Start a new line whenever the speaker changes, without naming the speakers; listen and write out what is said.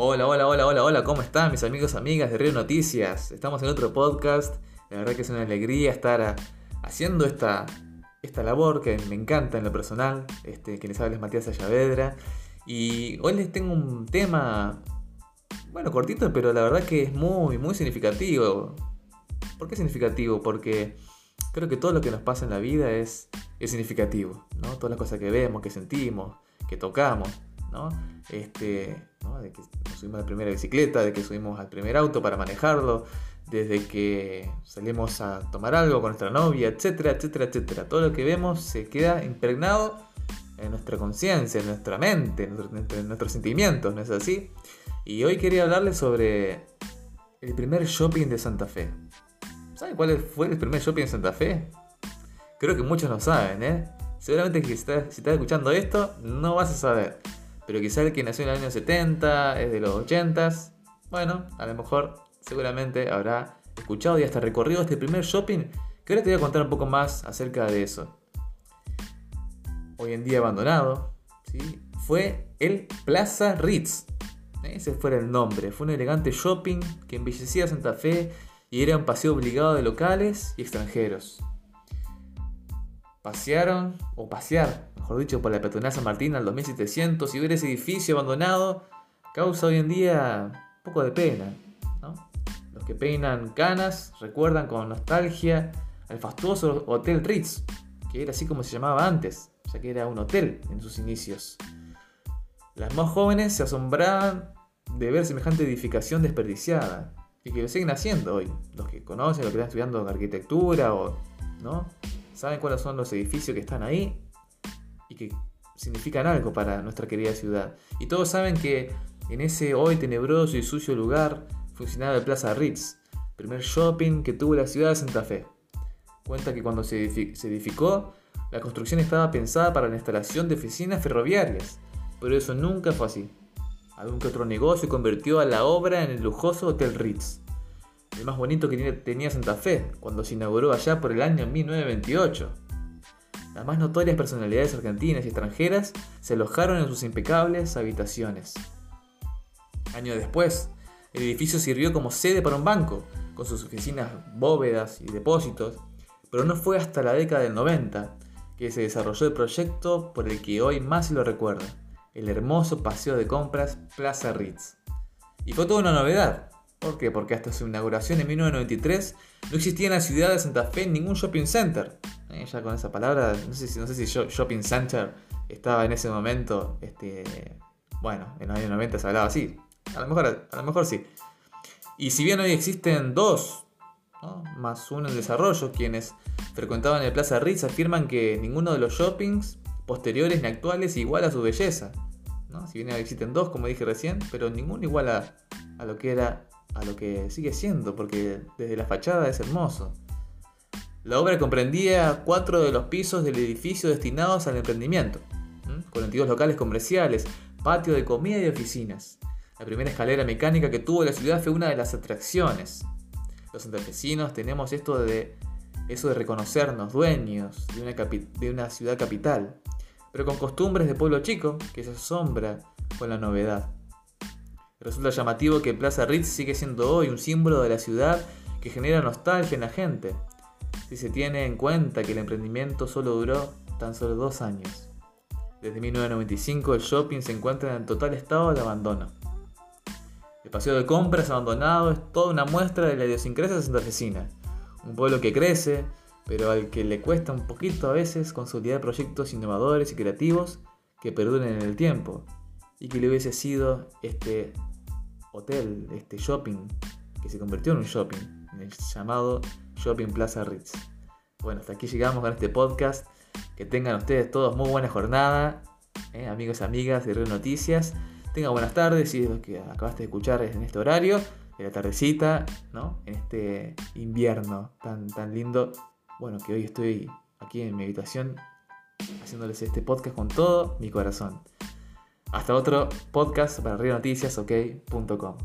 Hola, hola, hola, hola, hola, ¿cómo están mis amigos, amigas de Río Noticias? Estamos en otro podcast. La verdad que es una alegría estar haciendo esta, esta labor que me encanta en lo personal. Este, quien les habla es Matías Ayavedra. Y hoy les tengo un tema, bueno, cortito, pero la verdad que es muy, muy significativo. ¿Por qué significativo? Porque creo que todo lo que nos pasa en la vida es, es significativo, ¿no? Todas las cosas que vemos, que sentimos, que tocamos, Este, De que subimos a la primera bicicleta, de que subimos al primer auto para manejarlo, desde que salimos a tomar algo con nuestra novia, etcétera, etcétera, etcétera. Todo lo que vemos se queda impregnado en nuestra conciencia, en nuestra mente, en, nuestros sentimientos, ¿no es así? Y hoy quería hablarles sobre el primer shopping de Santa Fe. ¿Saben cuál fue el primer shopping de Santa Fe? Creo que muchos no saben, ¿eh? Seguramente que si estás, escuchando esto, no vas a saber. Pero quizá el que nació en el año 70, es de los 80, bueno, a lo mejor seguramente habrá escuchado y hasta recorrido este primer shopping, que ahora te voy a contar un poco más acerca de eso. Hoy en día abandonado, ¿sí? fue el Plaza Ritz. Ese fue el nombre. Fue un elegante shopping que embellecía Santa Fe y era un paseo obligado de locales y extranjeros pasearon, o pasear, mejor dicho, por la peatonal San Martín al 2700 y ver ese edificio abandonado causa hoy en día un poco de pena. Los que peinan canas recuerdan con nostalgia al fastuoso Hotel Ritz, que era así como se llamaba antes, ya que era un hotel en sus inicios. Las más jóvenes se asombraban de ver semejante edificación desperdiciada y que lo siguen haciendo hoy. Los que conocen, los que están estudiando arquitectura o, ¿no? Saben cuáles son los edificios que están ahí y que significan algo para nuestra querida ciudad. Y todos saben que en ese hoy tenebroso y sucio lugar funcionaba el Plaza Ritz, primer shopping que tuvo la ciudad de Santa Fe. Cuenta que cuando se, edificó, la construcción estaba pensada para la instalación de oficinas ferroviarias, pero eso nunca fue así. Algún que otro negocio convirtió a la obra en el lujoso Hotel Ritz el más bonito que tenía Santa Fe, cuando se inauguró allá por el año 1928. Las más notorias personalidades argentinas y extranjeras se alojaron en sus impecables habitaciones. Años después, el edificio sirvió como sede para un banco, con sus oficinas, bóvedas y depósitos, pero no fue hasta la década del 90 que se desarrolló el proyecto por el que hoy más se lo recuerda, el hermoso paseo de compras Plaza Ritz. Y fue toda una novedad, ¿Por qué? Porque hasta su inauguración en 1993 no existía en la ciudad de Santa Fe ningún shopping center. Eh, ya con esa palabra, no sé, si, no shopping center estaba en ese momento, este, bueno, en los años 90 se hablaba así. A lo mejor, a lo mejor sí. Y si bien hoy existen dos, más uno en desarrollo, quienes frecuentaban el Plaza Ritz afirman que ninguno de los shoppings posteriores ni actuales iguala su belleza. Si bien existen dos, como dije recién, pero ninguno iguala a lo que era a lo que sigue siendo, porque desde la fachada es hermoso. La obra comprendía cuatro de los pisos del edificio destinados al emprendimiento, con antiguos locales comerciales, patio de comida y oficinas. La primera escalera mecánica que tuvo la ciudad fue una de las atracciones. Los santafesinos tenemos esto de eso de reconocernos dueños de una, de una ciudad capital, pero con costumbres de pueblo chico que se asombra con la novedad. Resulta llamativo que Plaza Ritz sigue siendo hoy un símbolo de la ciudad que genera nostalgia en la gente, si se tiene en cuenta que el emprendimiento solo duró tan solo dos años. Desde 1995 el shopping se encuentra en total estado de abandono. El paseo de compras abandonado es toda una muestra de la idiosincrasia santafesina, un pueblo que crece, pero al que le cuesta un poquito a veces consolidar proyectos innovadores y creativos que perduren en el tiempo, y que le hubiese sido este hotel, este shopping, que se convirtió en un shopping, en el llamado Shopping Plaza Ritz. Bueno, hasta aquí llegamos con este podcast. Que tengan ustedes todos muy buena jornada, eh, amigos amigas de Río Noticias. Tengan buenas tardes, si es lo que acabaste de escuchar en este horario, de la tardecita, ¿no? En este invierno tan, tan lindo. Bueno, que hoy estoy aquí en mi habitación haciéndoles este podcast con todo mi corazón. Hasta otro podcast para ok.com